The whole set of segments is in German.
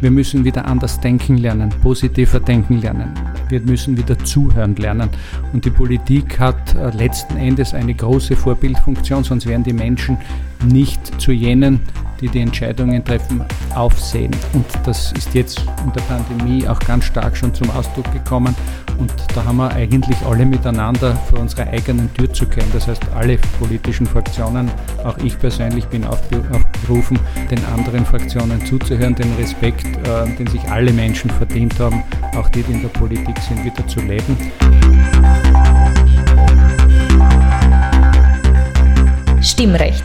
Wir müssen wieder anders denken lernen, positiver denken lernen. Wir müssen wieder zuhören lernen. Und die Politik hat äh, letzten Endes eine große Vorbildfunktion, sonst wären die Menschen nicht zu jenen, die die Entscheidungen treffen, aufsehen. Und das ist jetzt in der Pandemie auch ganz stark schon zum Ausdruck gekommen. Und da haben wir eigentlich alle miteinander vor unserer eigenen Tür zu kehren. Das heißt, alle politischen Fraktionen, auch ich persönlich bin aufgerufen, den anderen Fraktionen zuzuhören, den Respekt, äh, den sich alle Menschen verdient haben, auch die, die in der Politik sind, wieder zu leben. Stimmrecht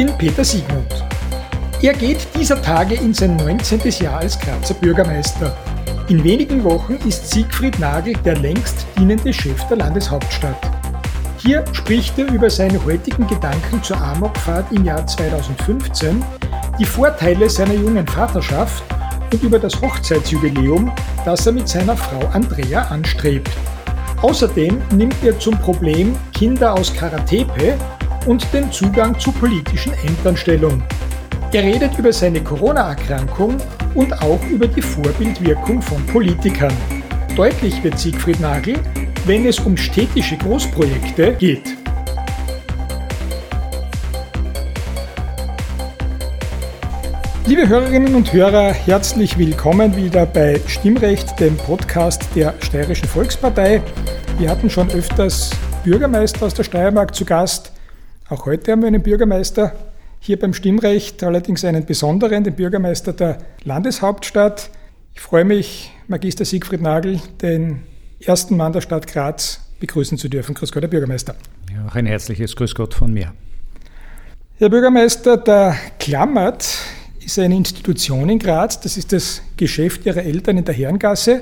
Bin Peter Siegmund. Er geht dieser Tage in sein 19. Jahr als Grazer Bürgermeister. In wenigen Wochen ist Siegfried Nagel der längst dienende Chef der Landeshauptstadt. Hier spricht er über seine heutigen Gedanken zur Amokfahrt im Jahr 2015, die Vorteile seiner jungen Vaterschaft und über das Hochzeitsjubiläum, das er mit seiner Frau Andrea anstrebt. Außerdem nimmt er zum Problem Kinder aus Karatepe und den Zugang zu politischen Ämtern Stellung. Er redet über seine Corona-Erkrankung und auch über die Vorbildwirkung von Politikern. Deutlich wird Siegfried Nagel, wenn es um städtische Großprojekte geht. Liebe Hörerinnen und Hörer, herzlich willkommen wieder bei Stimmrecht, dem Podcast der Steirischen Volkspartei. Wir hatten schon öfters Bürgermeister aus der Steiermark zu Gast. Auch heute haben wir einen Bürgermeister hier beim Stimmrecht, allerdings einen besonderen, den Bürgermeister der Landeshauptstadt. Ich freue mich, Magister Siegfried Nagel, den ersten Mann der Stadt Graz, begrüßen zu dürfen. Grüß Gott, Herr Bürgermeister. Ja, auch ein herzliches Grüß Gott von mir. Herr Bürgermeister, der Klammert ist eine Institution in Graz. Das ist das Geschäft Ihrer Eltern in der Herrengasse.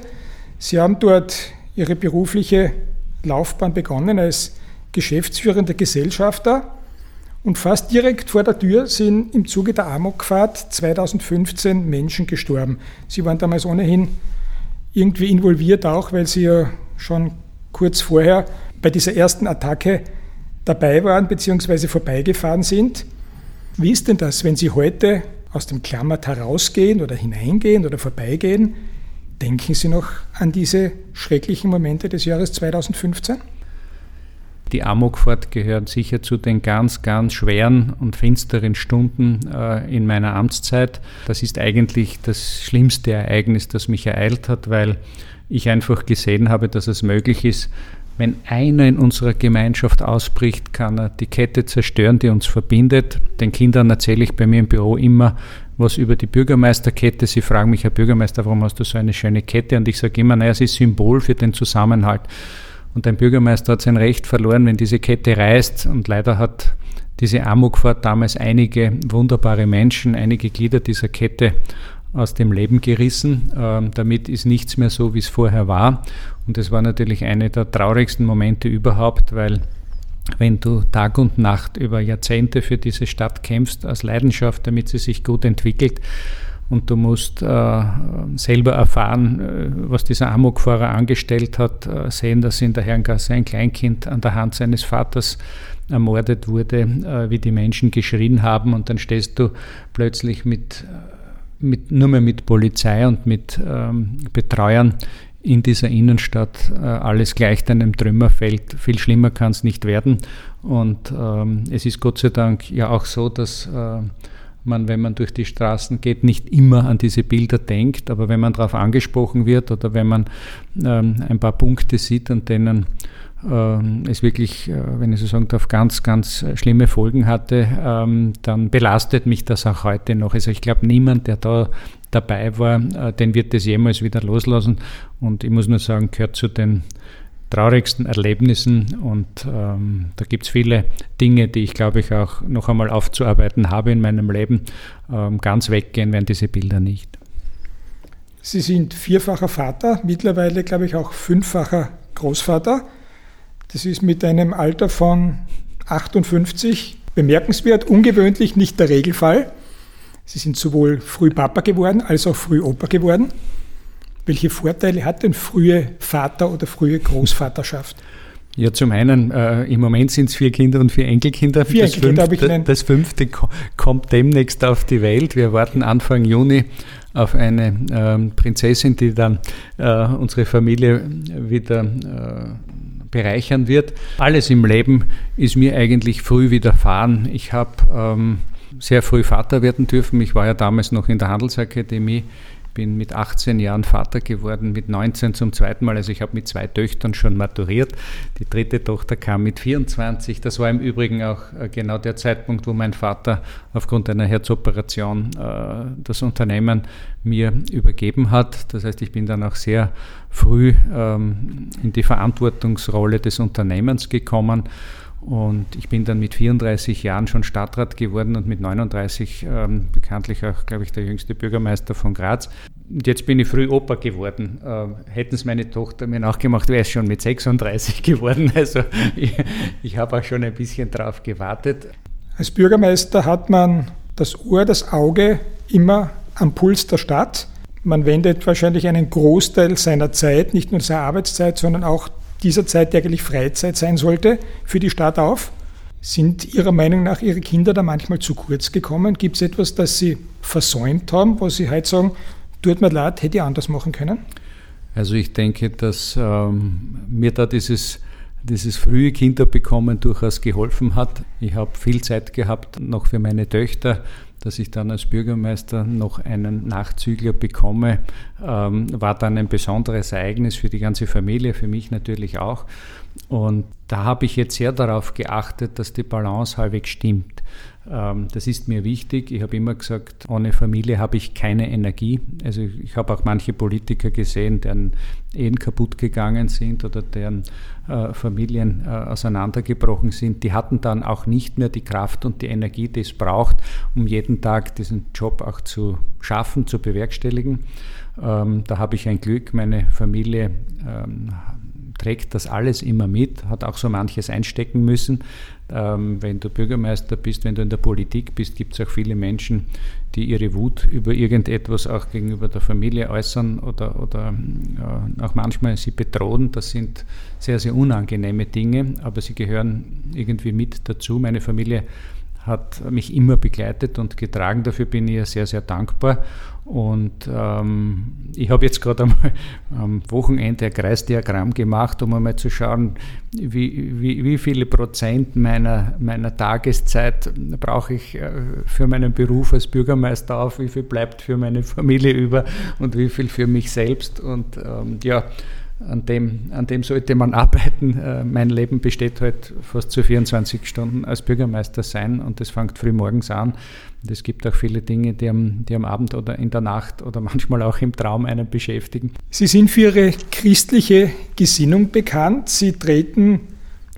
Sie haben dort Ihre berufliche Laufbahn begonnen als geschäftsführender Gesellschafter und fast direkt vor der Tür sind im Zuge der Amokfahrt 2015 Menschen gestorben. Sie waren damals ohnehin irgendwie involviert, auch weil sie ja schon kurz vorher bei dieser ersten Attacke dabei waren bzw. vorbeigefahren sind. Wie ist denn das, wenn Sie heute aus dem Klammert herausgehen oder hineingehen oder vorbeigehen? Denken Sie noch an diese schrecklichen Momente des Jahres 2015? Die Amokfahrt gehört sicher zu den ganz, ganz schweren und finsteren Stunden äh, in meiner Amtszeit. Das ist eigentlich das schlimmste Ereignis, das mich ereilt hat, weil ich einfach gesehen habe, dass es möglich ist, wenn einer in unserer Gemeinschaft ausbricht, kann er die Kette zerstören, die uns verbindet. Den Kindern erzähle ich bei mir im Büro immer was über die Bürgermeisterkette. Sie fragen mich, Herr Bürgermeister, warum hast du so eine schöne Kette? Und ich sage immer, naja, es ist Symbol für den Zusammenhalt. Und ein Bürgermeister hat sein Recht verloren, wenn diese Kette reißt. Und leider hat diese Amokfahrt damals einige wunderbare Menschen, einige Glieder dieser Kette aus dem Leben gerissen. Ähm, damit ist nichts mehr so, wie es vorher war. Und es war natürlich eine der traurigsten Momente überhaupt, weil wenn du Tag und Nacht über Jahrzehnte für diese Stadt kämpfst, aus Leidenschaft, damit sie sich gut entwickelt, und du musst äh, selber erfahren, äh, was dieser Amokfahrer angestellt hat, äh, sehen, dass in der Herrengasse ein Kleinkind an der Hand seines Vaters ermordet wurde, äh, wie die Menschen geschrien haben und dann stehst du plötzlich mit, mit nur mehr mit Polizei und mit ähm, Betreuern in dieser Innenstadt äh, alles gleich deinem Trümmerfeld. Viel schlimmer kann es nicht werden. Und ähm, es ist Gott sei Dank ja auch so, dass äh, man, wenn man durch die Straßen geht, nicht immer an diese Bilder denkt, aber wenn man darauf angesprochen wird oder wenn man ähm, ein paar Punkte sieht, an denen ähm, es wirklich, äh, wenn ich so sagen darf, ganz, ganz schlimme Folgen hatte, ähm, dann belastet mich das auch heute noch. Also ich glaube, niemand, der da dabei war, äh, den wird das jemals wieder loslassen. Und ich muss nur sagen, gehört zu den traurigsten Erlebnissen und ähm, da gibt es viele Dinge, die ich glaube ich auch noch einmal aufzuarbeiten habe in meinem Leben. Ähm, ganz weggehen werden diese Bilder nicht. Sie sind vierfacher Vater, mittlerweile glaube ich auch fünffacher Großvater. Das ist mit einem Alter von 58 bemerkenswert, ungewöhnlich, nicht der Regelfall. Sie sind sowohl früh Papa geworden als auch früh Opa geworden. Welche Vorteile hat denn frühe Vater- oder frühe Großvaterschaft? Ja, zum einen, äh, im Moment sind es vier Kinder und vier Enkelkinder. Vier das, Enkelkinder fünfte, das fünfte kommt demnächst auf die Welt. Wir warten Anfang Juni auf eine äh, Prinzessin, die dann äh, unsere Familie wieder äh, bereichern wird. Alles im Leben ist mir eigentlich früh widerfahren. Ich habe ähm, sehr früh Vater werden dürfen. Ich war ja damals noch in der Handelsakademie bin mit 18 Jahren Vater geworden, mit 19 zum zweiten Mal. Also ich habe mit zwei Töchtern schon maturiert. Die dritte Tochter kam mit 24. Das war im Übrigen auch äh, genau der Zeitpunkt, wo mein Vater aufgrund einer Herzoperation äh, das Unternehmen mir übergeben hat. Das heißt, ich bin dann auch sehr früh ähm, in die Verantwortungsrolle des Unternehmens gekommen und ich bin dann mit 34 Jahren schon Stadtrat geworden und mit 39 ähm, bekanntlich auch, glaube ich, der jüngste Bürgermeister von Graz. Und jetzt bin ich früh Opa geworden. Äh, hätten es meine Tochter mir nachgemacht, wäre es schon mit 36 geworden. Also ich, ich habe auch schon ein bisschen drauf gewartet. Als Bürgermeister hat man das Ohr, das Auge immer am Puls der Stadt. Man wendet wahrscheinlich einen Großteil seiner Zeit, nicht nur seiner Arbeitszeit, sondern auch dieser Zeit, die eigentlich Freizeit sein sollte, für die Stadt auf? Sind Ihrer Meinung nach Ihre Kinder da manchmal zu kurz gekommen? Gibt es etwas, das Sie versäumt haben, wo Sie heute sagen, tut mir leid, hätte ich anders machen können? Also ich denke, dass ähm, mir da dieses, dieses frühe Kinderbekommen durchaus geholfen hat. Ich habe viel Zeit gehabt noch für meine Töchter dass ich dann als Bürgermeister noch einen Nachzügler bekomme, ähm, war dann ein besonderes Ereignis für die ganze Familie, für mich natürlich auch. Und da habe ich jetzt sehr darauf geachtet, dass die Balance halbwegs stimmt. Ähm, das ist mir wichtig. Ich habe immer gesagt, ohne Familie habe ich keine Energie. Also ich habe auch manche Politiker gesehen, deren Ehen kaputt gegangen sind oder deren äh, Familien äh, auseinandergebrochen sind. Die hatten dann auch nicht mehr die Kraft und die Energie, die es braucht, um jeden Tag diesen Job auch zu schaffen, zu bewerkstelligen. Ähm, da habe ich ein Glück. Meine Familie ähm, trägt das alles immer mit, hat auch so manches einstecken müssen. Ähm, wenn du Bürgermeister bist, wenn du in der Politik bist, gibt es auch viele Menschen, die ihre Wut über irgendetwas auch gegenüber der Familie äußern oder, oder äh, auch manchmal sie bedrohen. Das sind sehr, sehr unangenehme Dinge, aber sie gehören irgendwie mit dazu. Meine Familie hat mich immer begleitet und getragen. Dafür bin ich ihr sehr, sehr dankbar. Und ähm, ich habe jetzt gerade am Wochenende ein Kreisdiagramm gemacht, um einmal zu schauen, wie, wie, wie viele Prozent meiner, meiner Tageszeit brauche ich äh, für meinen Beruf als Bürgermeister auf, wie viel bleibt für meine Familie über und wie viel für mich selbst. Und ähm, ja, an dem, an dem sollte man arbeiten. Äh, mein Leben besteht halt fast zu 24 Stunden als Bürgermeister sein und das fängt früh morgens an. Und es gibt auch viele Dinge, die am, die am Abend oder in der Nacht oder manchmal auch im Traum einen beschäftigen. Sie sind für Ihre christliche Gesinnung bekannt. Sie treten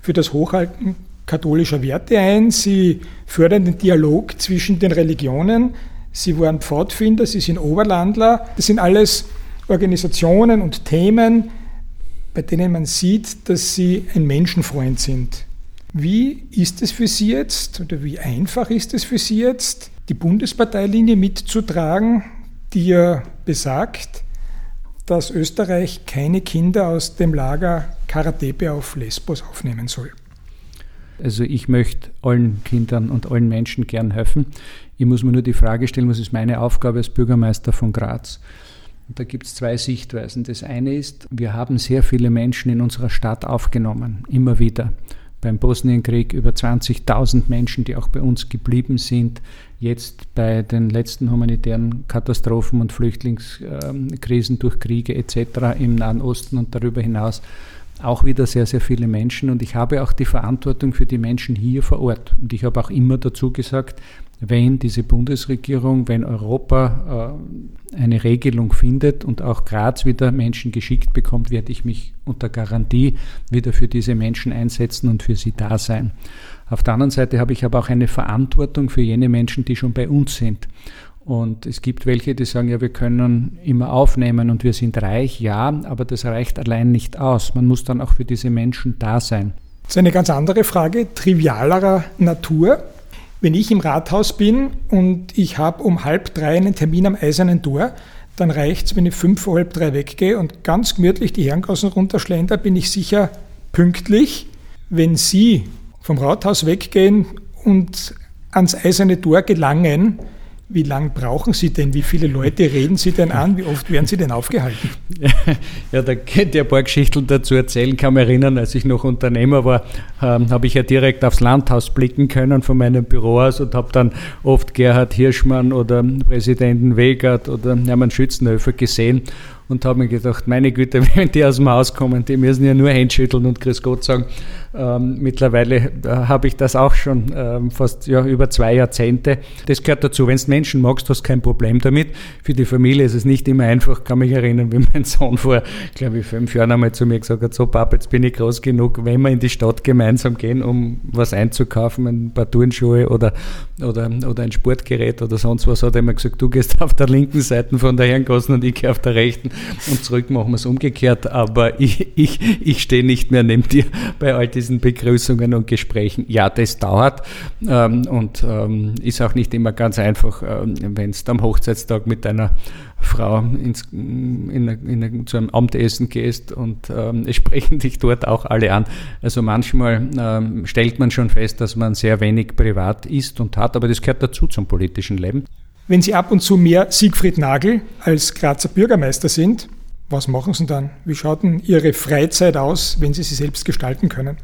für das Hochhalten katholischer Werte ein. Sie fördern den Dialog zwischen den Religionen. Sie waren Pfadfinder, Sie sind Oberlandler. Das sind alles Organisationen und Themen, bei denen man sieht, dass sie ein Menschenfreund sind. Wie ist es für Sie jetzt oder wie einfach ist es für Sie jetzt, die Bundesparteilinie mitzutragen, die ja besagt, dass Österreich keine Kinder aus dem Lager Karatepe auf Lesbos aufnehmen soll? Also ich möchte allen Kindern und allen Menschen gern helfen. Ich muss mir nur die Frage stellen, was ist meine Aufgabe als Bürgermeister von Graz? Und da gibt es zwei Sichtweisen. Das eine ist, wir haben sehr viele Menschen in unserer Stadt aufgenommen, immer wieder. Beim Bosnienkrieg über 20.000 Menschen, die auch bei uns geblieben sind. Jetzt bei den letzten humanitären Katastrophen und Flüchtlingskrisen durch Kriege etc. im Nahen Osten und darüber hinaus auch wieder sehr, sehr viele Menschen und ich habe auch die Verantwortung für die Menschen hier vor Ort. Und ich habe auch immer dazu gesagt, wenn diese Bundesregierung, wenn Europa äh, eine Regelung findet und auch Graz wieder Menschen geschickt bekommt, werde ich mich unter Garantie wieder für diese Menschen einsetzen und für sie da sein. Auf der anderen Seite habe ich aber auch eine Verantwortung für jene Menschen, die schon bei uns sind. Und es gibt welche, die sagen, ja, wir können immer aufnehmen und wir sind reich, ja, aber das reicht allein nicht aus. Man muss dann auch für diese Menschen da sein. Das ist eine ganz andere Frage, trivialerer Natur. Wenn ich im Rathaus bin und ich habe um halb drei einen Termin am Eisernen Tor, dann reicht es, wenn ich fünf vor halb drei weggehe und ganz gemütlich die Herrengassen runterschlender, bin ich sicher pünktlich. Wenn Sie vom Rathaus weggehen und ans Eiserne Tor gelangen, wie lange brauchen Sie denn? Wie viele Leute reden Sie denn an? Wie oft werden Sie denn aufgehalten? Ja, da könnt ihr ein paar Geschichten dazu erzählen. Ich kann mich erinnern, als ich noch Unternehmer war, ähm, habe ich ja direkt aufs Landhaus blicken können von meinem Büro aus und habe dann oft Gerhard Hirschmann oder Präsidenten Wegert oder Hermann Schützenhöfer gesehen und habe mir gedacht, meine Güte, wenn die aus dem Haus kommen, die müssen ja nur Hände und Grüß Gott sagen. Ähm, mittlerweile äh, habe ich das auch schon ähm, fast ja, über zwei Jahrzehnte. Das gehört dazu. Wenn du Menschen magst, hast du kein Problem damit. Für die Familie ist es nicht immer einfach. Ich kann mich erinnern, wie mein Sohn vor, glaube ich, fünf Jahren einmal zu mir gesagt hat, so Papa, jetzt bin ich groß genug, wenn wir in die Stadt gemeinsam gehen, um was einzukaufen, ein paar Turnschuhe oder, oder, oder ein Sportgerät oder sonst was, hat er immer gesagt, du gehst auf der linken Seite von der Herrengassen und ich gehe auf der rechten und zurück machen wir es umgekehrt. Aber ich, ich, ich stehe nicht mehr neben dir bei all diesen Begrüßungen und Gesprächen. Ja, das dauert ähm, und ähm, ist auch nicht immer ganz einfach, ähm, wenn du am Hochzeitstag mit deiner Frau ins, in, in, zu einem Abendessen gehst und ähm, es sprechen dich dort auch alle an. Also manchmal ähm, stellt man schon fest, dass man sehr wenig privat ist und hat, aber das gehört dazu zum politischen Leben. Wenn Sie ab und zu mehr Siegfried Nagel als Grazer Bürgermeister sind, was machen Sie dann? Wie schaut denn Ihre Freizeit aus, wenn Sie sie selbst gestalten können?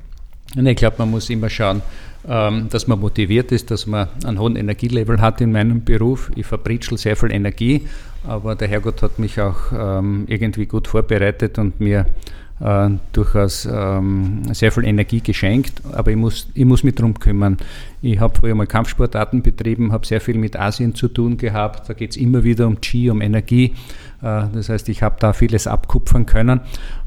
Ich glaube, man muss immer schauen, ähm, dass man motiviert ist, dass man einen hohen Energielevel hat in meinem Beruf. Ich verbritschel sehr viel Energie, aber der Herrgott hat mich auch ähm, irgendwie gut vorbereitet und mir äh, durchaus ähm, sehr viel Energie geschenkt, aber ich muss, ich muss mich darum kümmern. Ich habe früher mal Kampfsportarten betrieben, habe sehr viel mit Asien zu tun gehabt. Da geht es immer wieder um Qi, um Energie. Äh, das heißt, ich habe da vieles abkupfern können.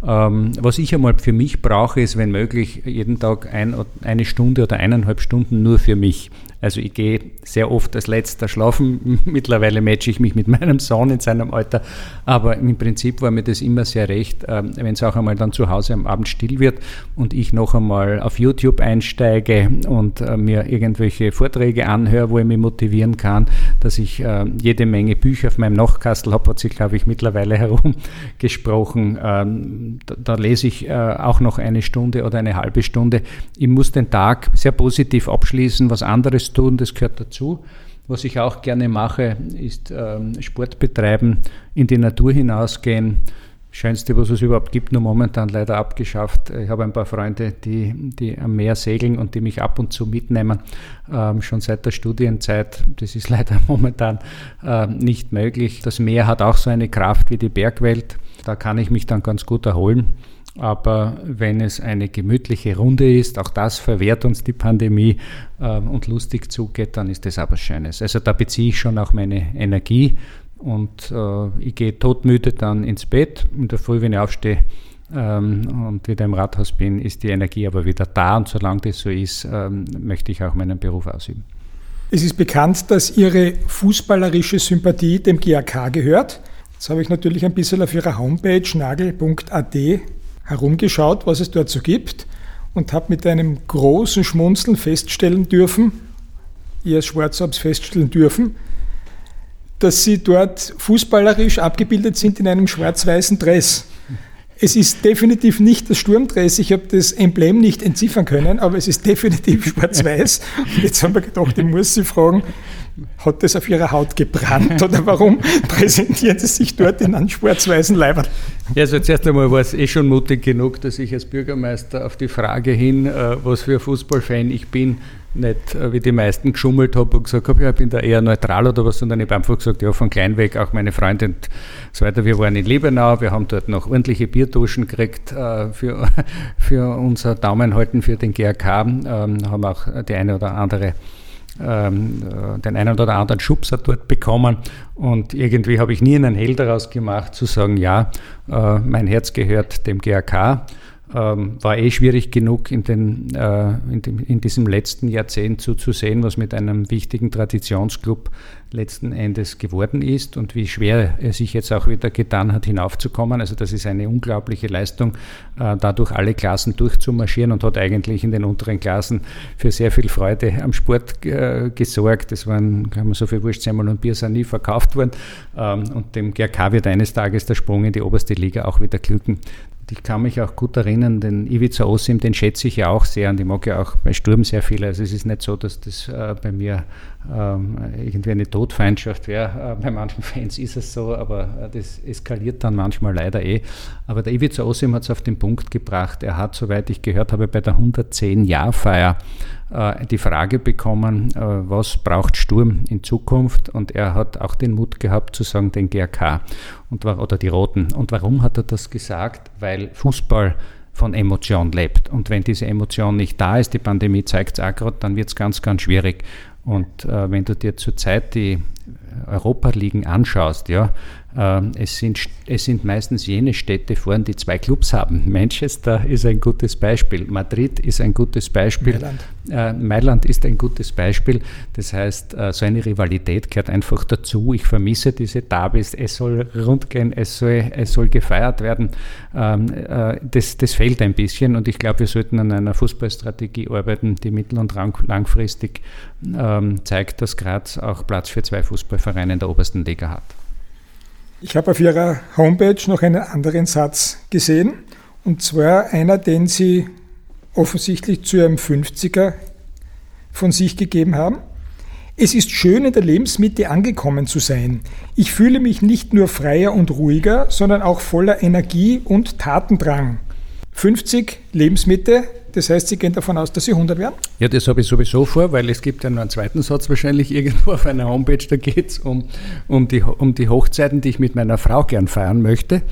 Ähm, was ich einmal für mich brauche, ist, wenn möglich, jeden Tag ein, eine Stunde oder eineinhalb Stunden nur für mich. Also ich gehe sehr oft als letzter schlafen. Mittlerweile matche ich mich mit meinem Sohn in seinem Alter. Aber im Prinzip war mir das immer sehr recht, ähm, wenn es auch einmal dann zu Hause am Abend still wird und ich noch einmal auf YouTube einsteige und äh, mir irgendwelche Vorträge anhöre, wo ich mich motivieren kann, dass ich äh, jede Menge Bücher auf meinem Nachkastel habe, hat sich, glaube ich, mittlerweile herumgesprochen. Ähm, da, da lese ich äh, auch noch eine Stunde oder eine halbe Stunde. Ich muss den Tag sehr positiv abschließen, was anderes tun, das gehört dazu. Was ich auch gerne mache, ist ähm, Sport betreiben, in die Natur hinausgehen. Schönste, was es überhaupt gibt, nur momentan leider abgeschafft. Ich habe ein paar Freunde, die, die am Meer segeln und die mich ab und zu mitnehmen, ähm, schon seit der Studienzeit. Das ist leider momentan äh, nicht möglich. Das Meer hat auch so eine Kraft wie die Bergwelt. Da kann ich mich dann ganz gut erholen. Aber wenn es eine gemütliche Runde ist, auch das verwehrt uns die Pandemie äh, und lustig zugeht, dann ist das aber Schönes. Also da beziehe ich schon auch meine Energie und äh, ich gehe todmüde dann ins Bett. In der Früh, wenn ich aufstehe ähm, und wieder im Rathaus bin, ist die Energie aber wieder da und solange das so ist, ähm, möchte ich auch meinen Beruf ausüben. Es ist bekannt, dass Ihre fußballerische Sympathie dem GAK gehört. Jetzt habe ich natürlich ein bisschen auf Ihrer Homepage nagel.at herumgeschaut, was es dort so gibt und habe mit einem großen Schmunzeln feststellen dürfen, ihr als Schwarzabs feststellen dürfen, dass sie dort fußballerisch abgebildet sind in einem schwarz-weißen Dress. Es ist definitiv nicht das Sturmdress. Ich habe das Emblem nicht entziffern können, aber es ist definitiv schwarz-weiß. Und jetzt haben wir gedacht, ich muss Sie fragen, hat das auf Ihrer Haut gebrannt oder warum präsentieren Sie sich dort in einem schwarz-weißen Leibern? Ja, also zuerst einmal war es eh schon mutig genug, dass ich als Bürgermeister auf die Frage hin, äh, was für ein Fußballfan ich bin, nicht wie die meisten geschummelt habe und gesagt habe, ja, ich bin da eher neutral oder was, sondern ich habe einfach gesagt, ja, von klein weg, auch meine Freundin und so weiter. Wir waren in Liebenau, wir haben dort noch ordentliche Bierduschen gekriegt äh, für, für unser Daumenhalten für den GRK, ähm, haben auch die eine oder andere ähm, äh, den einen oder anderen Schubser dort bekommen. Und irgendwie habe ich nie einen Hehl daraus gemacht, zu sagen, ja, äh, mein Herz gehört dem GRK ähm, war eh schwierig genug in, den, äh, in, dem, in, diesem letzten Jahrzehnt zuzusehen, was mit einem wichtigen Traditionsclub letzten Endes geworden ist und wie schwer er sich jetzt auch wieder getan hat, hinaufzukommen. Also das ist eine unglaubliche Leistung, äh, dadurch alle Klassen durchzumarschieren und hat eigentlich in den unteren Klassen für sehr viel Freude am Sport äh, gesorgt. Es waren, kann man so viel Wurstsemmel und Bier sind nie verkauft worden ähm, und dem GRK wird eines Tages der Sprung in die oberste Liga auch wieder glücken ich kann mich auch gut erinnern, den Ivica Osim, den schätze ich ja auch sehr und ich mag ja auch bei Sturm sehr viel. Also es ist nicht so, dass das äh, bei mir ähm, irgendwie eine Todfeindschaft wäre. Äh, bei manchen Fans ist es so, aber äh, das eskaliert dann manchmal leider eh. Aber der Ivica Osim hat es auf den Punkt gebracht. Er hat, soweit ich gehört habe, bei der 110-Jahr-Feier äh, die Frage bekommen, äh, was braucht Sturm in Zukunft? Und er hat auch den Mut gehabt zu sagen, den GRK und, oder die Roten. Und warum hat er das gesagt? Weil Fußball von Emotion lebt. Und wenn diese Emotion nicht da ist, die Pandemie zeigt es auch gerade, dann wird es ganz, ganz schwierig. Und äh, wenn du dir zurzeit die Europa-Ligen anschaust, ja, äh, es, sind, es sind meistens jene Städte vorn, die zwei Clubs haben. Manchester ist ein gutes Beispiel, Madrid ist ein gutes Beispiel, Mailand, äh, Mailand ist ein gutes Beispiel. Das heißt, äh, so eine Rivalität gehört einfach dazu. Ich vermisse diese Derbys, es soll rundgehen, es soll, es soll gefeiert werden. Ähm, äh, das, das fehlt ein bisschen und ich glaube, wir sollten an einer Fußballstrategie arbeiten, die mittel- und langfristig ähm, zeigt, dass Graz auch Platz für zwei Fußballvereine in der obersten Liga hat. Ich habe auf Ihrer Homepage noch einen anderen Satz gesehen, und zwar einer, den Sie offensichtlich zu Ihrem 50er von sich gegeben haben. Es ist schön, in der Lebensmitte angekommen zu sein. Ich fühle mich nicht nur freier und ruhiger, sondern auch voller Energie und Tatendrang. 50 Lebensmitte, das heißt, Sie gehen davon aus, dass Sie 100 werden? Ja, das habe ich sowieso vor, weil es gibt ja noch einen zweiten Satz wahrscheinlich irgendwo auf einer Homepage, da geht es um, um, die, um die Hochzeiten, die ich mit meiner Frau gern feiern möchte.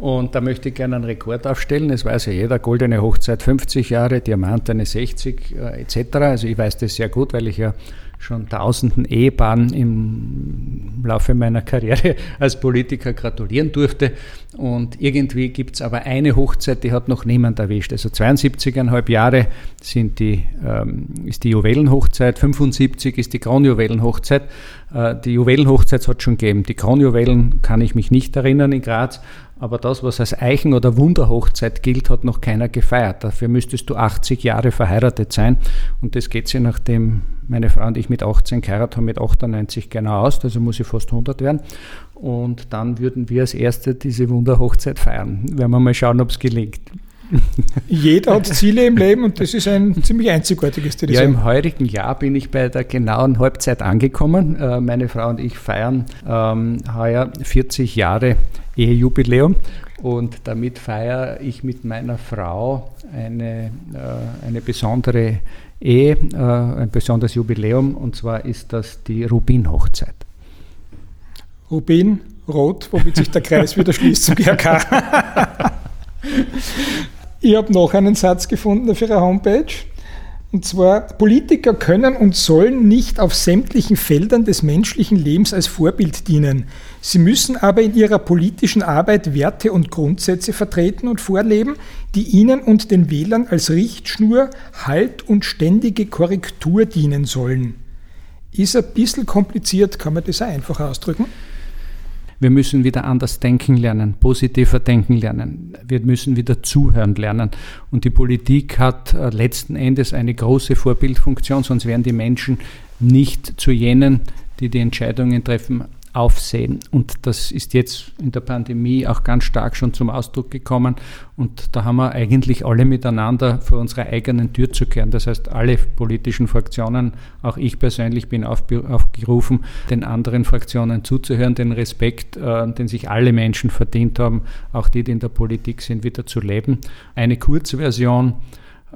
Und da möchte ich gerne einen Rekord aufstellen. Es weiß ja jeder, goldene Hochzeit 50 Jahre, Diamant eine 60 äh, etc. Also ich weiß das sehr gut, weil ich ja schon tausenden Ehepaaren im Laufe meiner Karriere als Politiker gratulieren durfte. Und irgendwie gibt es aber eine Hochzeit, die hat noch niemand erwischt. Also 72,5 Jahre sind die, ähm, ist die Juwelenhochzeit, 75 ist die Kronjuwelenhochzeit. Äh, die Juwelenhochzeit hat es schon gegeben. Die Kronjuwelen kann ich mich nicht erinnern in Graz. Aber das, was als Eichen- oder Wunderhochzeit gilt, hat noch keiner gefeiert. Dafür müsstest du 80 Jahre verheiratet sein. Und das geht sich, nachdem meine Frau und ich mit 18 geheiratet haben, mit 98 genau aus. Also muss ich fast 100 werden. Und dann würden wir als Erste diese Wunderhochzeit feiern. Werden wir mal schauen, ob es gelingt. Jeder hat Ziele im Leben und das ist ein ziemlich einzigartiges Ziel. Ja, im heurigen Jahr bin ich bei der genauen Halbzeit angekommen. Äh, meine Frau und ich feiern ähm, heuer 40 Jahre Ehejubiläum und damit feiere ich mit meiner Frau eine, äh, eine besondere Ehe, äh, ein besonderes Jubiläum und zwar ist das die Rubin-Hochzeit. Rubin, rot, womit sich der Kreis wieder schließt zum GRK. Ich habe noch einen Satz gefunden auf Ihrer Homepage. Und zwar, Politiker können und sollen nicht auf sämtlichen Feldern des menschlichen Lebens als Vorbild dienen. Sie müssen aber in ihrer politischen Arbeit Werte und Grundsätze vertreten und vorleben, die ihnen und den Wählern als Richtschnur, Halt und ständige Korrektur dienen sollen. Ist ein bisschen kompliziert, kann man das auch einfach ausdrücken? Wir müssen wieder anders denken lernen, positiver denken lernen. Wir müssen wieder zuhören lernen. Und die Politik hat äh, letzten Endes eine große Vorbildfunktion, sonst wären die Menschen nicht zu jenen, die die Entscheidungen treffen, aufsehen. Und das ist jetzt in der Pandemie auch ganz stark schon zum Ausdruck gekommen. Und da haben wir eigentlich alle miteinander vor unserer eigenen Tür zu kehren. Das heißt, alle politischen Fraktionen, auch ich persönlich bin aufgerufen, den anderen Fraktionen zuzuhören, den Respekt, äh, den sich alle Menschen verdient haben, auch die, die in der Politik sind, wieder zu leben. Eine Kurzversion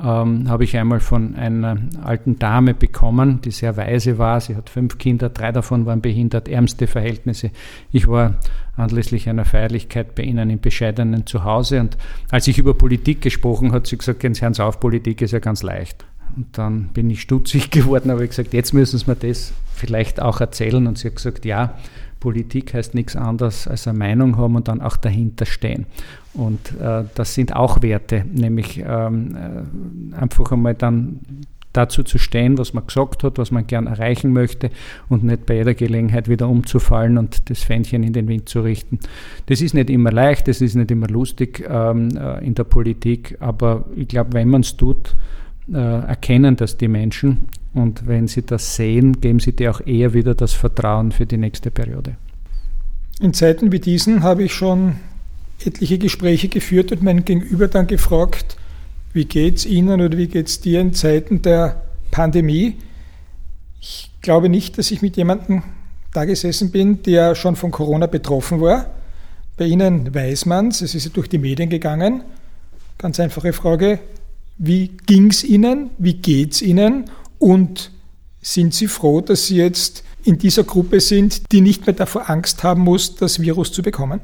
ähm, habe ich einmal von einer alten Dame bekommen, die sehr weise war. Sie hat fünf Kinder, drei davon waren behindert, ärmste Verhältnisse. Ich war anlässlich einer Feierlichkeit bei Ihnen im bescheidenen Zuhause und als ich über Politik gesprochen hat sie gesagt, gehen Sie ans auf, Politik ist ja ganz leicht. Und dann bin ich stutzig geworden, habe gesagt, jetzt müssen Sie mir das vielleicht auch erzählen. Und sie hat gesagt, ja, Politik heißt nichts anderes als eine Meinung haben und dann auch dahinter stehen. Und äh, das sind auch Werte, nämlich ähm, äh, einfach einmal dann dazu zu stehen, was man gesagt hat, was man gern erreichen möchte und nicht bei jeder Gelegenheit wieder umzufallen und das Fähnchen in den Wind zu richten. Das ist nicht immer leicht, das ist nicht immer lustig ähm, äh, in der Politik, aber ich glaube, wenn man es tut, äh, erkennen das die Menschen und wenn sie das sehen, geben sie dir auch eher wieder das Vertrauen für die nächste Periode. In Zeiten wie diesen habe ich schon etliche Gespräche geführt und mein Gegenüber dann gefragt, wie geht es Ihnen oder wie geht es dir in Zeiten der Pandemie? Ich glaube nicht, dass ich mit jemandem da gesessen bin, der schon von Corona betroffen war. Bei Ihnen weiß man es, es ist ja durch die Medien gegangen. Ganz einfache Frage, wie ging es Ihnen, wie geht es Ihnen und sind Sie froh, dass Sie jetzt in dieser Gruppe sind, die nicht mehr davor Angst haben muss, das Virus zu bekommen?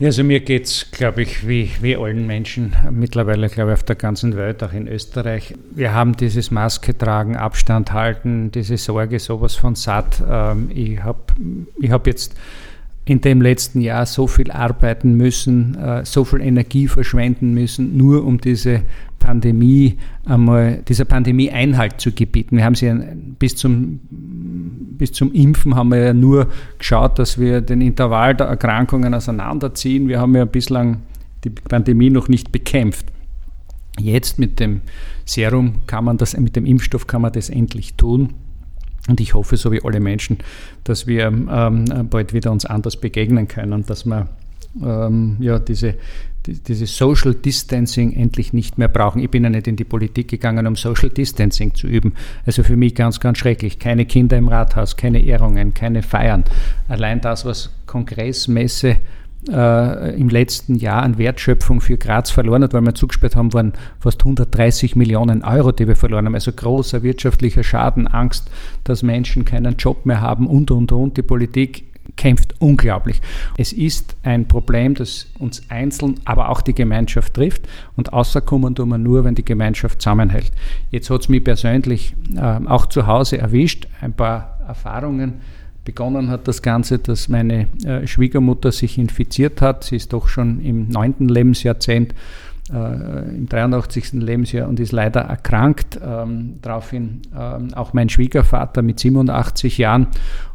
Ja, also mir geht es, glaube ich, wie, wie allen Menschen mittlerweile, glaube ich, auf der ganzen Welt, auch in Österreich. Wir haben dieses Maske tragen, Abstand halten, diese Sorge, sowas von satt. Ähm, ich habe ich hab jetzt in dem letzten Jahr so viel arbeiten müssen, äh, so viel Energie verschwenden müssen, nur um diese Pandemie einmal, dieser Pandemie Einhalt zu gebieten. Wir haben sie bis zum, bis zum Impfen haben wir ja nur geschaut, dass wir den Intervall der Erkrankungen auseinanderziehen. Wir haben ja bislang die Pandemie noch nicht bekämpft. Jetzt mit dem Serum kann man das, mit dem Impfstoff kann man das endlich tun. Und ich hoffe, so wie alle Menschen, dass wir ähm, bald wieder uns anders begegnen können, dass wir ähm, ja, diese, die, dieses Social Distancing endlich nicht mehr brauchen. Ich bin ja nicht in die Politik gegangen, um Social Distancing zu üben. Also für mich ganz, ganz schrecklich. Keine Kinder im Rathaus, keine Ehrungen, keine Feiern. Allein das, was Kongressmesse äh, im letzten Jahr an Wertschöpfung für Graz verloren hat, weil wir zugesperrt haben, waren fast 130 Millionen Euro, die wir verloren haben. Also großer wirtschaftlicher Schaden, Angst, dass Menschen keinen Job mehr haben und, und, und. Die Politik kämpft unglaublich. Es ist ein Problem, das uns einzeln, aber auch die Gemeinschaft trifft und außerkommen tun wir nur, wenn die Gemeinschaft zusammenhält. Jetzt hat es mich persönlich äh, auch zu Hause erwischt, ein paar Erfahrungen Begonnen hat das Ganze, dass meine äh, Schwiegermutter sich infiziert hat. Sie ist doch schon im neunten Lebensjahrzehnt, äh, im 83. Lebensjahr und ist leider erkrankt. Ähm, daraufhin ähm, auch mein Schwiegervater mit 87 Jahren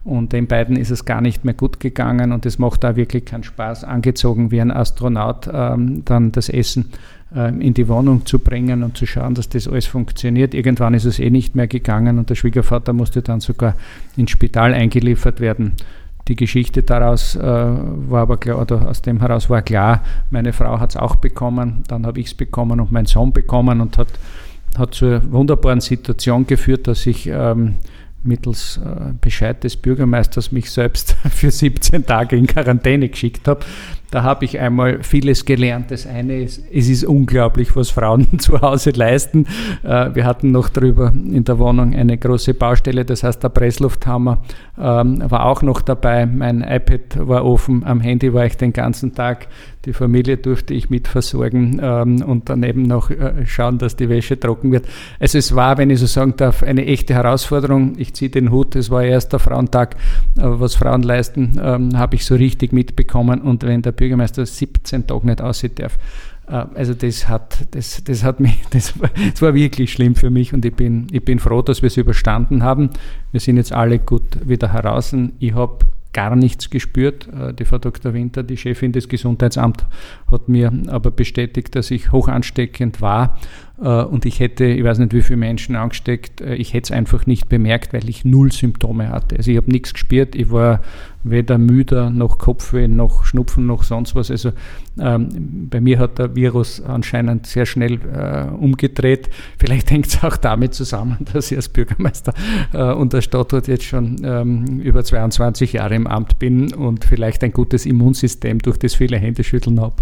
und den beiden ist es gar nicht mehr gut gegangen und es macht da wirklich keinen Spaß, angezogen wie ein Astronaut ähm, dann das Essen ähm, in die Wohnung zu bringen und zu schauen, dass das alles funktioniert. Irgendwann ist es eh nicht mehr gegangen und der Schwiegervater musste dann sogar ins Spital eingeliefert werden. Die Geschichte daraus äh, war aber klar, oder aus dem heraus war klar, meine Frau hat es auch bekommen, dann habe ich es bekommen und mein Sohn bekommen und hat, hat zu einer wunderbaren Situation geführt, dass ich ähm, mittels äh, Bescheid des Bürgermeisters mich selbst für 17 Tage in Quarantäne geschickt habe. Da habe ich einmal vieles gelernt. Das eine ist, es ist unglaublich, was Frauen zu Hause leisten. Äh, wir hatten noch drüber in der Wohnung eine große Baustelle, das heißt der Presslufthammer ähm, war auch noch dabei. Mein iPad war offen, am Handy war ich den ganzen Tag. Die Familie durfte ich mit versorgen ähm, und daneben noch äh, schauen, dass die Wäsche trocken wird. Also es war, wenn ich so sagen darf, eine echte Herausforderung. Ich ziehe den Hut, es war erster Frauentag, aber was Frauen leisten, ähm, habe ich so richtig mitbekommen. Und wenn der Bürgermeister 17 Tage nicht aussehen darf, äh, also das hat, das, das hat mich, das war, das war, wirklich schlimm für mich und ich bin, ich bin froh, dass wir es überstanden haben. Wir sind jetzt alle gut wieder heraus. Ich habe gar nichts gespürt. Äh, die Frau Dr. Winter, die Chefin des Gesundheitsamts, hat mir aber bestätigt, dass ich hoch ansteckend war und ich hätte, ich weiß nicht, wie viele Menschen angesteckt, äh, ich hätte es einfach nicht bemerkt, weil ich null Symptome hatte. Also ich habe nichts gespürt, ich war weder müder noch Kopfweh noch Schnupfen noch sonst was. Also ähm, bei mir hat der Virus anscheinend sehr schnell äh, umgedreht. Vielleicht hängt es auch damit zusammen, dass ich als Bürgermeister äh, und der Stadt dort jetzt schon ähm, über 22 Jahre im Amt bin und vielleicht ein gutes Immunsystem durch das viele Händeschütteln habe.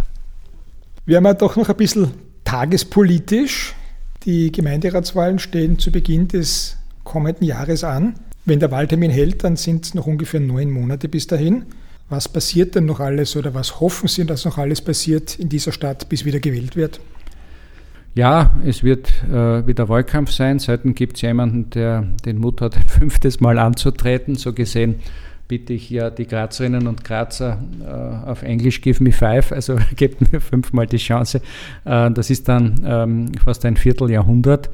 Wir haben ja doch noch ein bisschen tagespolitisch. Die Gemeinderatswahlen stehen zu Beginn des kommenden Jahres an. Wenn der Wahltermin hält, dann sind es noch ungefähr neun Monate bis dahin. Was passiert denn noch alles oder was hoffen Sie, dass noch alles passiert in dieser Stadt, bis wieder gewählt wird? Ja, es wird äh, wieder Wahlkampf sein. Seitdem gibt es jemanden, der den Mut hat, ein fünftes Mal anzutreten. So gesehen bitte ich ja die Grazerinnen und Grazer äh, auf Englisch Give me five, also gebt mir fünfmal die Chance. Äh, das ist dann ähm, fast ein Vierteljahrhundert.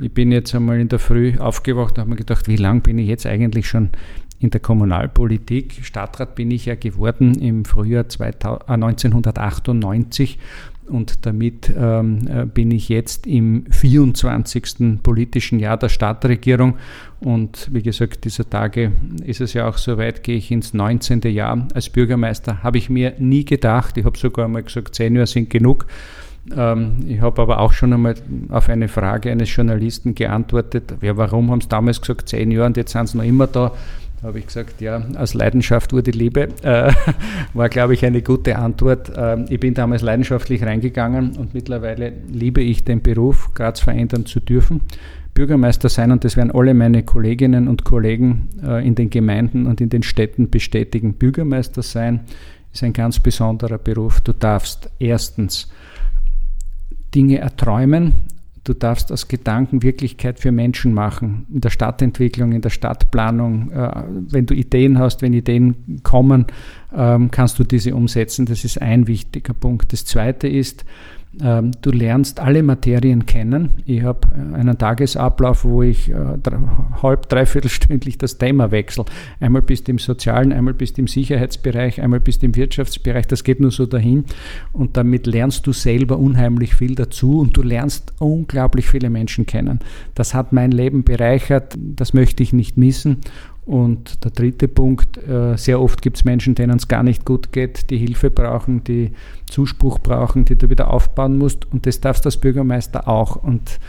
Ich bin jetzt einmal in der Früh aufgewacht und habe mir gedacht, wie lange bin ich jetzt eigentlich schon in der Kommunalpolitik. Stadtrat bin ich ja geworden im Frühjahr 2000, äh, 1998 und damit ähm, äh, bin ich jetzt im 24. politischen Jahr der Stadtregierung. Und wie gesagt, dieser Tage ist es ja auch soweit, gehe ich ins 19. Jahr als Bürgermeister. Habe ich mir nie gedacht. Ich habe sogar mal gesagt, zehn Jahre sind genug. Ähm, ich habe aber auch schon einmal auf eine Frage eines Journalisten geantwortet, ja, warum haben sie damals gesagt, zehn Jahre und jetzt sind sie noch immer da habe ich gesagt, ja, aus Leidenschaft wurde Liebe. Äh, war, glaube ich, eine gute Antwort. Äh, ich bin damals leidenschaftlich reingegangen und mittlerweile liebe ich den Beruf, Graz verändern zu dürfen. Bürgermeister sein und das werden alle meine Kolleginnen und Kollegen äh, in den Gemeinden und in den Städten bestätigen. Bürgermeister sein ist ein ganz besonderer Beruf. Du darfst erstens Dinge erträumen, Du darfst aus Gedanken Wirklichkeit für Menschen machen. In der Stadtentwicklung, in der Stadtplanung. Äh, wenn du Ideen hast, wenn Ideen kommen, ähm, kannst du diese umsetzen. Das ist ein wichtiger Punkt. Das zweite ist, du lernst alle Materien kennen. Ich habe äh, einen Tagesablauf, wo ich äh, halb, dreiviertel stündlich das Thema wechsle. Einmal bist du im sozialen, einmal bist du im Sicherheitsbereich, einmal bist du im Wirtschaftsbereich. Das geht nur so dahin. Und damit lernst du selber unheimlich viel dazu und du lernst unglaublich viele Menschen kennen. Das hat mein Leben bereichert. Das möchte ich nicht missen. Und der dritte Punkt, äh, sehr oft gibt es Menschen, denen es gar nicht gut geht, die Hilfe brauchen, die Zuspruch brauchen, die du wieder aufbauen musst. Und das darfst du als Bürgermeister auch. Und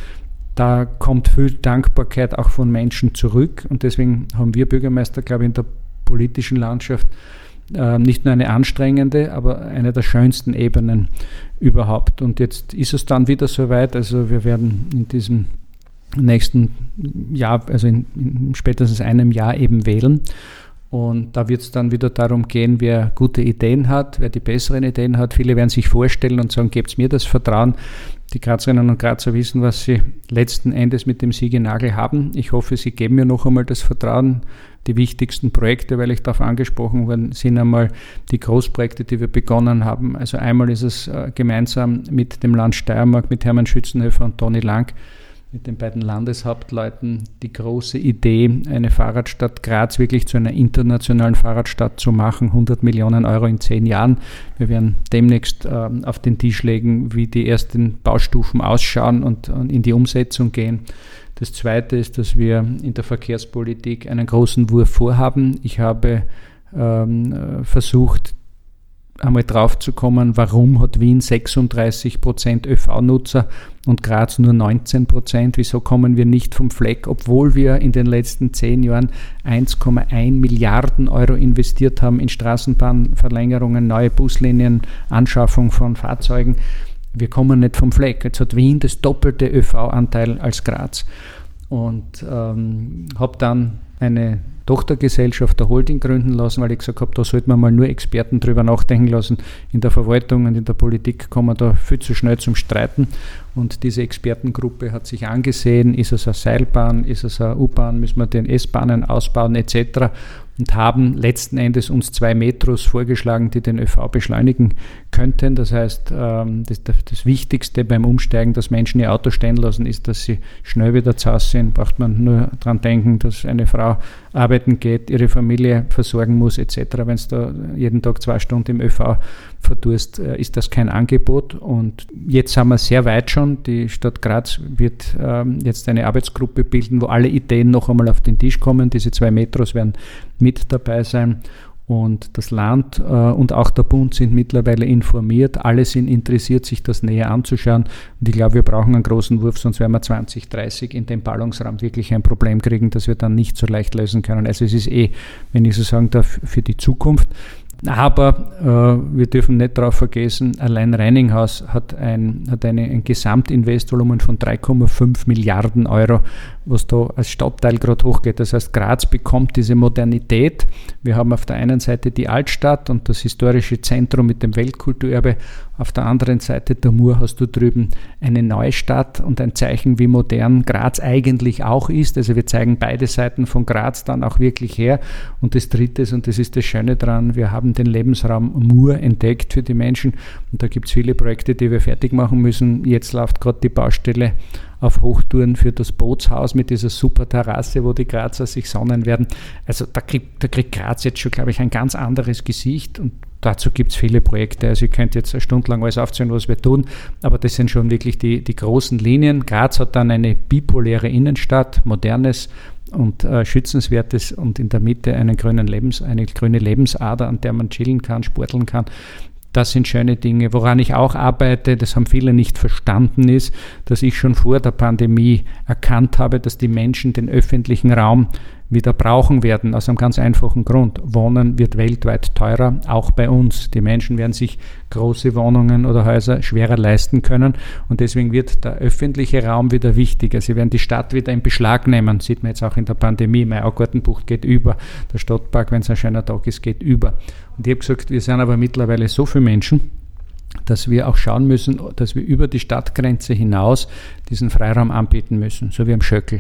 da kommt viel Dankbarkeit auch von Menschen zurück. Und deswegen haben wir Bürgermeister, glaube ich, in der politischen Landschaft äh, nicht nur eine anstrengende, aber eine der schönsten Ebenen überhaupt. Und jetzt ist es dann wieder soweit. Also wir werden in diesem nächsten Jahr, also in, in spätestens einem Jahr eben wählen. Und da wird es dann wieder darum gehen, wer gute Ideen hat, wer die besseren Ideen hat. Viele werden sich vorstellen und sagen, gebt mir das Vertrauen. Die Grazerinnen und Grazer wissen, was sie letzten Endes mit dem Siegenagel haben. Ich hoffe, sie geben mir noch einmal das Vertrauen. Die wichtigsten Projekte, weil ich darauf angesprochen worden sind einmal die Großprojekte, die wir begonnen haben. Also einmal ist es äh, gemeinsam mit dem Land Steiermark, mit Hermann Schützenhöfer und Toni Lang, mit den beiden Landeshauptleuten die große Idee, eine Fahrradstadt Graz wirklich zu einer internationalen Fahrradstadt zu machen. 100 Millionen Euro in zehn Jahren. Wir werden demnächst äh, auf den Tisch legen, wie die ersten Baustufen ausschauen und, und in die Umsetzung gehen. Das Zweite ist, dass wir in der Verkehrspolitik einen großen Wurf vorhaben. Ich habe ähm, versucht, einmal drauf zu kommen, warum hat Wien 36 Prozent ÖV-Nutzer und Graz nur 19 Prozent? Wieso kommen wir nicht vom Fleck, obwohl wir in den letzten zehn Jahren 1,1 Milliarden Euro investiert haben in Straßenbahnverlängerungen, neue Buslinien, Anschaffung von Fahrzeugen? Wir kommen nicht vom Fleck. Jetzt hat Wien das doppelte ÖV-Anteil als Graz. Und ähm, habe dann eine Tochtergesellschaft der Holding gründen lassen, weil ich gesagt habe, da sollte man mal nur Experten drüber nachdenken lassen. In der Verwaltung und in der Politik kommen da viel zu schnell zum Streiten. Und diese Expertengruppe hat sich angesehen, ist es eine Seilbahn, ist es eine U-Bahn, müssen wir den S-Bahnen ausbauen etc und haben letzten Endes uns zwei Metros vorgeschlagen, die den ÖV beschleunigen könnten. Das heißt, ähm, das, das Wichtigste beim Umsteigen, dass Menschen ihr Auto stehen lassen, ist, dass sie schnell wieder zu Hause sind. Braucht man nur daran denken, dass eine Frau arbeiten geht, ihre Familie versorgen muss etc. Wenn es da jeden Tag zwei Stunden im ÖV verdurst, äh, ist das kein Angebot. Und jetzt sind wir sehr weit schon. Die Stadt Graz wird ähm, jetzt eine Arbeitsgruppe bilden, wo alle Ideen noch einmal auf den Tisch kommen. Diese zwei Metros werden mit dabei sein. Und das Land äh, und auch der Bund sind mittlerweile informiert. Alle sind interessiert, sich das näher anzuschauen. Und ich glaube, wir brauchen einen großen Wurf, sonst werden wir 2030 in dem Ballungsraum wirklich ein Problem kriegen, das wir dann nicht so leicht lösen können. Also es ist eh, wenn ich so sagen darf, für die Zukunft. Aber äh, wir dürfen nicht darauf vergessen, allein Reininghaus hat ein, hat eine, ein Gesamtinvestvolumen von 3,5 Milliarden Euro, was da als Stadtteil gerade hochgeht. Das heißt, Graz bekommt diese Modernität. Wir haben auf der einen Seite die Altstadt und das historische Zentrum mit dem Weltkulturerbe. Auf der anderen Seite der Mur hast du drüben eine Neustadt und ein Zeichen, wie modern Graz eigentlich auch ist. Also wir zeigen beide Seiten von Graz dann auch wirklich her. Und das Dritte, und das ist das Schöne daran, wir haben den Lebensraum Mur entdeckt für die Menschen. Und da gibt es viele Projekte, die wir fertig machen müssen. Jetzt läuft gerade die Baustelle auf Hochtouren für das Bootshaus mit dieser super Terrasse, wo die Grazer sich sonnen werden. Also da kriegt, da kriegt Graz jetzt schon, glaube ich, ein ganz anderes Gesicht und dazu gibt es viele Projekte. Also ich könnte jetzt eine Stunde lang alles aufzählen, was wir tun, aber das sind schon wirklich die, die großen Linien. Graz hat dann eine bipoläre Innenstadt, modernes und äh, schützenswertes und in der Mitte einen grünen Lebens, eine grüne Lebensader, an der man chillen kann, sporteln kann. Das sind schöne Dinge. Woran ich auch arbeite, das haben viele nicht verstanden, ist, dass ich schon vor der Pandemie erkannt habe, dass die Menschen den öffentlichen Raum wieder brauchen werden, aus einem ganz einfachen Grund. Wohnen wird weltweit teurer, auch bei uns. Die Menschen werden sich große Wohnungen oder Häuser schwerer leisten können und deswegen wird der öffentliche Raum wieder wichtiger. Sie werden die Stadt wieder in Beschlag nehmen, sieht man jetzt auch in der Pandemie. Mein Augartenbucht geht über, der Stadtpark, wenn es ein schöner Tag ist, geht über. Und ich habe gesagt, wir sind aber mittlerweile so viele Menschen, dass wir auch schauen müssen, dass wir über die Stadtgrenze hinaus diesen Freiraum anbieten müssen, so wie am Schöckel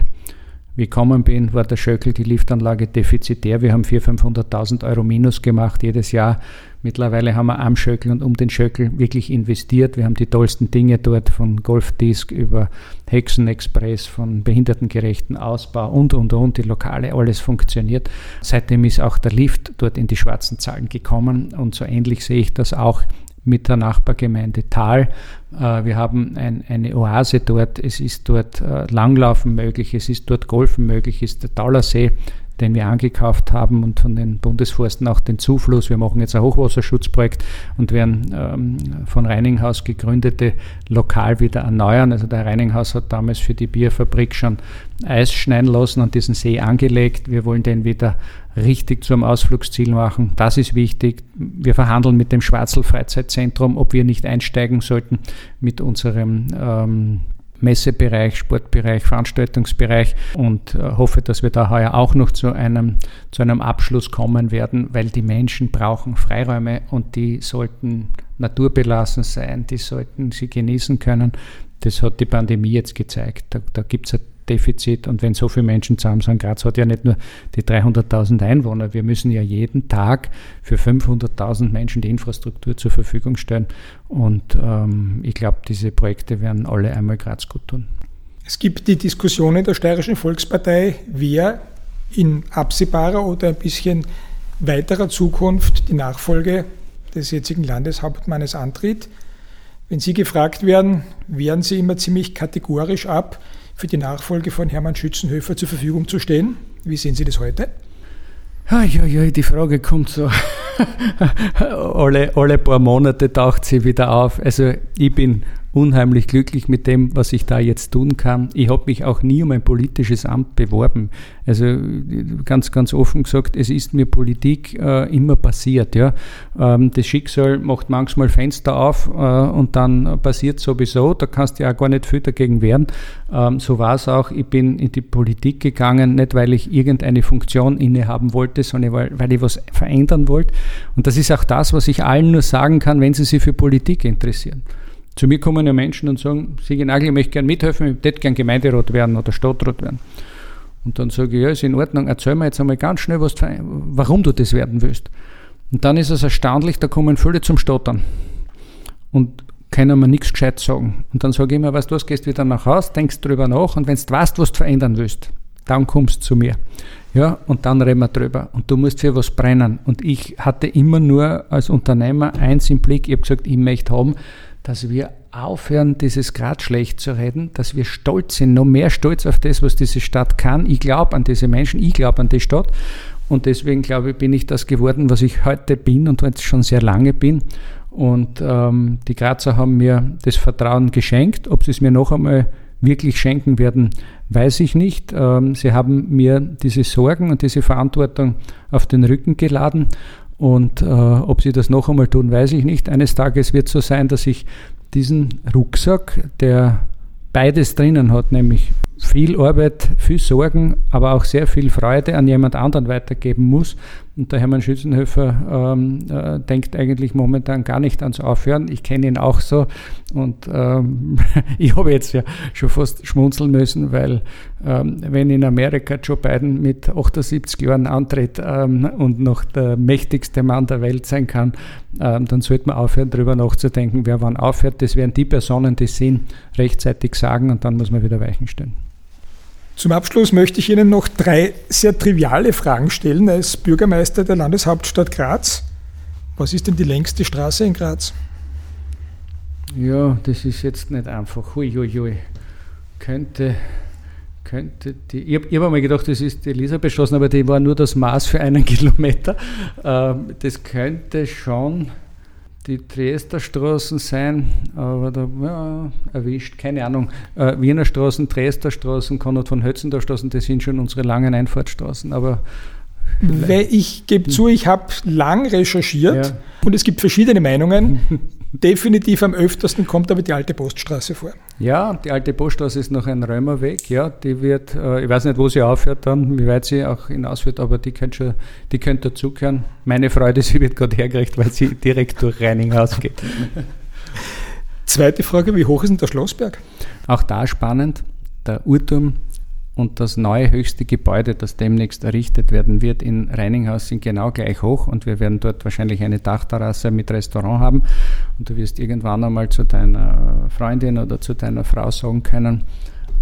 wie ich gekommen bin, war der Schöckel, die Liftanlage defizitär. Wir haben 400.000, 500.000 Euro Minus gemacht jedes Jahr. Mittlerweile haben wir am Schöckel und um den Schöckel wirklich investiert. Wir haben die tollsten Dinge dort, von Golfdisk über Hexenexpress, von behindertengerechten Ausbau und, und, und. Die Lokale, alles funktioniert. Seitdem ist auch der Lift dort in die schwarzen Zahlen gekommen und so ähnlich sehe ich das auch mit der Nachbargemeinde Thal. Äh, wir haben ein, eine Oase dort. Es ist dort äh, Langlaufen möglich, es ist dort Golfen möglich, es ist der Taulersee, den wir angekauft haben und von den Bundesforsten auch den Zufluss. Wir machen jetzt ein Hochwasserschutzprojekt und werden ähm, von Reininghaus gegründete lokal wieder erneuern. Also der Reininghaus hat damals für die Bierfabrik schon Eis schneiden lassen und diesen See angelegt. Wir wollen den wieder richtig zum Ausflugsziel machen. Das ist wichtig. Wir verhandeln mit dem Schwarzel Freizeitzentrum, ob wir nicht einsteigen sollten mit unserem ähm, Messebereich, Sportbereich, Veranstaltungsbereich und äh, hoffe, dass wir da heuer auch noch zu einem, zu einem Abschluss kommen werden, weil die Menschen brauchen Freiräume und die sollten naturbelassen sein, die sollten sie genießen können. Das hat die Pandemie jetzt gezeigt. Da, da gibt es Defizit. Und wenn so viele Menschen zusammen sind, Graz hat ja nicht nur die 300.000 Einwohner, wir müssen ja jeden Tag für 500.000 Menschen die Infrastruktur zur Verfügung stellen. Und ähm, ich glaube, diese Projekte werden alle einmal Graz gut tun. Es gibt die Diskussion in der Steirischen Volkspartei, wer in absehbarer oder ein bisschen weiterer Zukunft die Nachfolge des jetzigen Landeshauptmannes antritt. Wenn Sie gefragt werden, wehren Sie immer ziemlich kategorisch ab, für die Nachfolge von Hermann Schützenhöfer zur Verfügung zu stehen. Wie sehen Sie das heute? Ja, ja, die Frage kommt so. alle, alle paar Monate taucht sie wieder auf. Also ich bin unheimlich glücklich mit dem, was ich da jetzt tun kann. Ich habe mich auch nie um ein politisches Amt beworben. Also ganz, ganz offen gesagt, es ist mir Politik äh, immer passiert. Ja. Ähm, das Schicksal macht manchmal Fenster auf äh, und dann passiert sowieso. Da kannst du ja auch gar nicht viel dagegen wehren. Ähm, so war es auch. Ich bin in die Politik gegangen, nicht weil ich irgendeine Funktion innehaben wollte, sondern weil, weil ich was verändern wollte. Und das ist auch das, was ich allen nur sagen kann, wenn sie sich für Politik interessieren. Zu mir kommen ja Menschen und sagen, Sigi Nagel, ich möchte gerne mithelfen, ich möchte gerne Gemeinderat werden oder Stadtrat werden. Und dann sage ich, ja, ist in Ordnung, erzähl mir jetzt einmal ganz schnell, was, warum du das werden willst. Und dann ist es erstaunlich, da kommen viele zum Stottern und können mir nichts gescheit sagen. Und dann sage ich immer, weißt du was, gehst wieder nach Hause, denkst drüber nach und wenn du weißt, was du verändern willst, dann kommst du zu mir. Ja, und dann reden wir drüber. Und du musst für was brennen. Und ich hatte immer nur als Unternehmer eins im Blick, ich habe gesagt, ich möchte haben, dass wir aufhören, dieses Grad schlecht zu reden, dass wir stolz sind, noch mehr stolz auf das, was diese Stadt kann. Ich glaube an diese Menschen, ich glaube an die Stadt. Und deswegen glaube ich, bin ich das geworden, was ich heute bin und jetzt schon sehr lange bin. Und ähm, die Grazer haben mir das Vertrauen geschenkt. Ob sie es mir noch einmal wirklich schenken werden, weiß ich nicht. Ähm, sie haben mir diese Sorgen und diese Verantwortung auf den Rücken geladen Und äh, ob sie das noch einmal tun, weiß ich nicht. Eines Tages wird es so sein, dass ich diesen Rucksack, der beides drinnen hat, nämlich viel Arbeit, viel Sorgen, aber auch sehr viel Freude an jemand anderen weitergeben muss. Und der Hermann Schützenhöfer ähm, äh, denkt eigentlich momentan gar nicht ans Aufhören. Ich kenne ihn auch so und ähm, ich habe jetzt ja schon fast schmunzeln müssen, weil ähm, wenn in Amerika Joe Biden mit 78 Jahren antritt ähm, und noch der mächtigste Mann der Welt sein kann, ähm, dann sollte man aufhören, darüber nachzudenken, wer wann aufhört. Das wären die Personen, die Sinn rechtzeitig sagen und dann muss man wieder Weichen stellen. Zum Abschluss möchte ich Ihnen noch drei sehr triviale Fragen stellen als Bürgermeister der Landeshauptstadt Graz. Was ist denn die längste Straße in Graz? Ja, das ist jetzt nicht einfach. Hui, hui, hui. Könnte, könnte die. Ich habe hab einmal gedacht, das ist die Elisabethstraße, aber die war nur das Maß für einen Kilometer. Ähm, das könnte schon die Dresdner Straßen sein, aber da ja, erwischt, keine Ahnung. Äh, Wiener Straßen, Dresdner Straßen, Konrad von Hötzender Straßen, das sind schon unsere langen Einfahrtstraßen, aber weil ich gebe zu, ich habe lang recherchiert ja. und es gibt verschiedene Meinungen. Definitiv am öftersten kommt aber die alte Poststraße vor. Ja, die alte Poststraße ist noch ein Römerweg. Ja, die wird, äh, ich weiß nicht, wo sie aufhört dann, wie weit sie auch hinausführt, aber die könnte schon, die könnte dazugehören. Meine Freude, sie wird gerade hergerichtet, weil sie direkt durch Reininghaus geht. Zweite Frage, wie hoch ist denn der Schlossberg? Auch da spannend. Der Urturm und das neue höchste Gebäude, das demnächst errichtet werden wird in Reininghaus, sind genau gleich hoch und wir werden dort wahrscheinlich eine Dachterrasse mit Restaurant haben und du wirst irgendwann einmal zu deiner Freundin oder zu deiner Frau sagen können,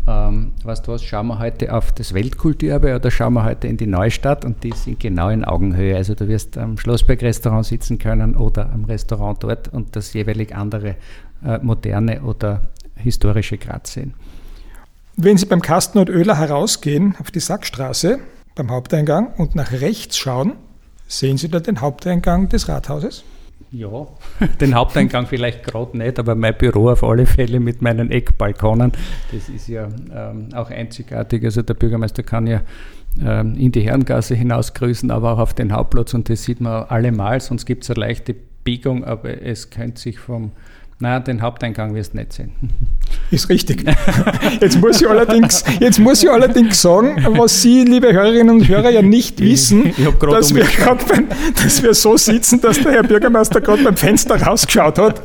ähm, weißt du was, schauen wir heute auf das Weltkulturerbe oder schauen wir heute in die Neustadt und die sind genau in Augenhöhe. Also du wirst am Schlossberg-Restaurant sitzen können oder am Restaurant dort und das jeweilig andere äh, moderne oder historische Graz sehen. Wenn Sie beim Kasten und Öler herausgehen auf die Sackstraße beim Haupteingang und nach rechts schauen, sehen Sie da den Haupteingang des Rathauses? Ja, den Haupteingang vielleicht gerade nicht, aber mein Büro auf alle Fälle mit meinen Eckbalkonen, das ist ja ähm, auch einzigartig. Also der Bürgermeister kann ja ähm, in die Herrengasse hinaus grüßen, aber auch auf den Hauptplatz und das sieht man allemal, sonst gibt es eine leichte Biegung, aber es könnte sich vom na, den Haupteingang wirst du nicht sehen. Ist richtig. Jetzt muss, ich allerdings, jetzt muss ich allerdings sagen, was Sie, liebe Hörerinnen und Hörer, ja nicht wissen, dass, wir beim, dass wir so sitzen, dass der Herr Bürgermeister gerade beim Fenster rausgeschaut hat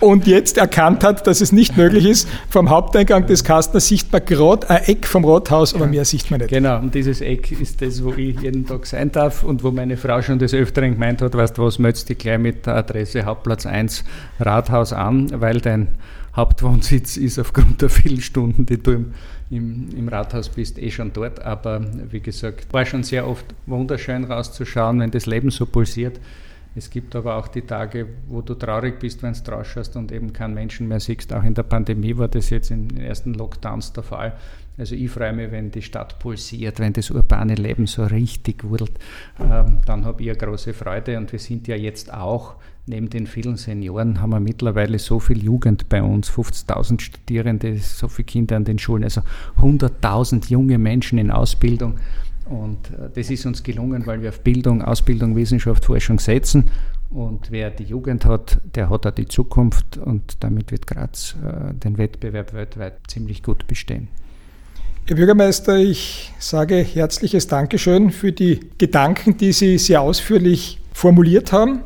und jetzt erkannt hat, dass es nicht möglich ist. Vom Haupteingang des Kastners sieht man gerade ein Eck vom Rathaus, aber mehr sieht man nicht. Genau, und dieses Eck ist das, wo ich jeden Tag sein darf und wo meine Frau schon des Öfteren gemeint hat, weißt du was, möchtest du gleich mit der Adresse Hauptplatz 1 Rathaus an an, weil dein Hauptwohnsitz ist aufgrund der vielen Stunden, die du im, im, im, Rathaus bist, eh schon dort. Aber wie gesagt, war schon sehr oft wunderschön rauszuschauen, wenn das Leben so pulsiert. Es gibt aber auch die Tage, wo du traurig bist, wenn du rausschaust und eben keinen Menschen mehr siehst. Auch in der Pandemie war das jetzt in den ersten Lockdowns der Fall. Also ich freue mich, wenn die Stadt pulsiert, wenn das urbane Leben so richtig wurdelt, ähm, dann habe ich eine große Freude und wir sind ja jetzt auch, neben den vielen Senioren, haben wir mittlerweile so viel Jugend bei uns, 50.000 Studierende, so viele Kinder an den Schulen, also 100.000 junge Menschen in Ausbildung. Und äh, das ist uns gelungen, weil wir auf Bildung, Ausbildung, Wissenschaft, Forschung setzen. Und wer die Jugend hat, der hat auch die Zukunft und damit wird Graz äh, den Wettbewerb weltweit ziemlich gut bestehen. Herr Bürgermeister, ich sage herzliches Dankeschön für die Gedanken, die Sie sehr ausführlich formuliert haben.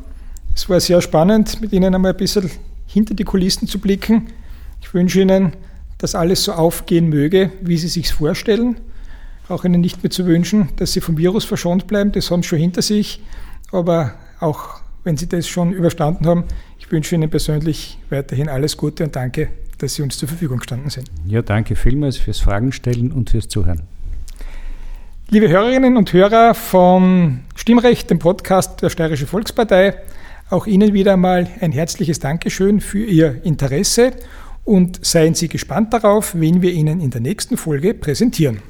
Es war sehr spannend, mit Ihnen einmal ein bisschen hinter die Kulissen zu blicken. Ich wünsche Ihnen, dass alles so aufgehen möge, wie Sie sich vorstellen. Auch Ihnen nicht mehr zu wünschen, dass Sie vom Virus verschont bleiben, das haben Sie schon hinter sich. Aber auch wenn Sie das schon überstanden haben, ich wünsche Ihnen persönlich weiterhin alles Gute und danke dass Sie uns zur Verfügung gestanden sind. Ja, danke vielmals fürs Fragen stellen und fürs Zuhören. Liebe Hörerinnen und Hörer von Stimmrecht, dem Podcast der Steirische Volkspartei, auch Ihnen wieder einmal ein herzliches Dankeschön für Ihr Interesse und seien Sie gespannt darauf, wen wir Ihnen in der nächsten Folge präsentieren.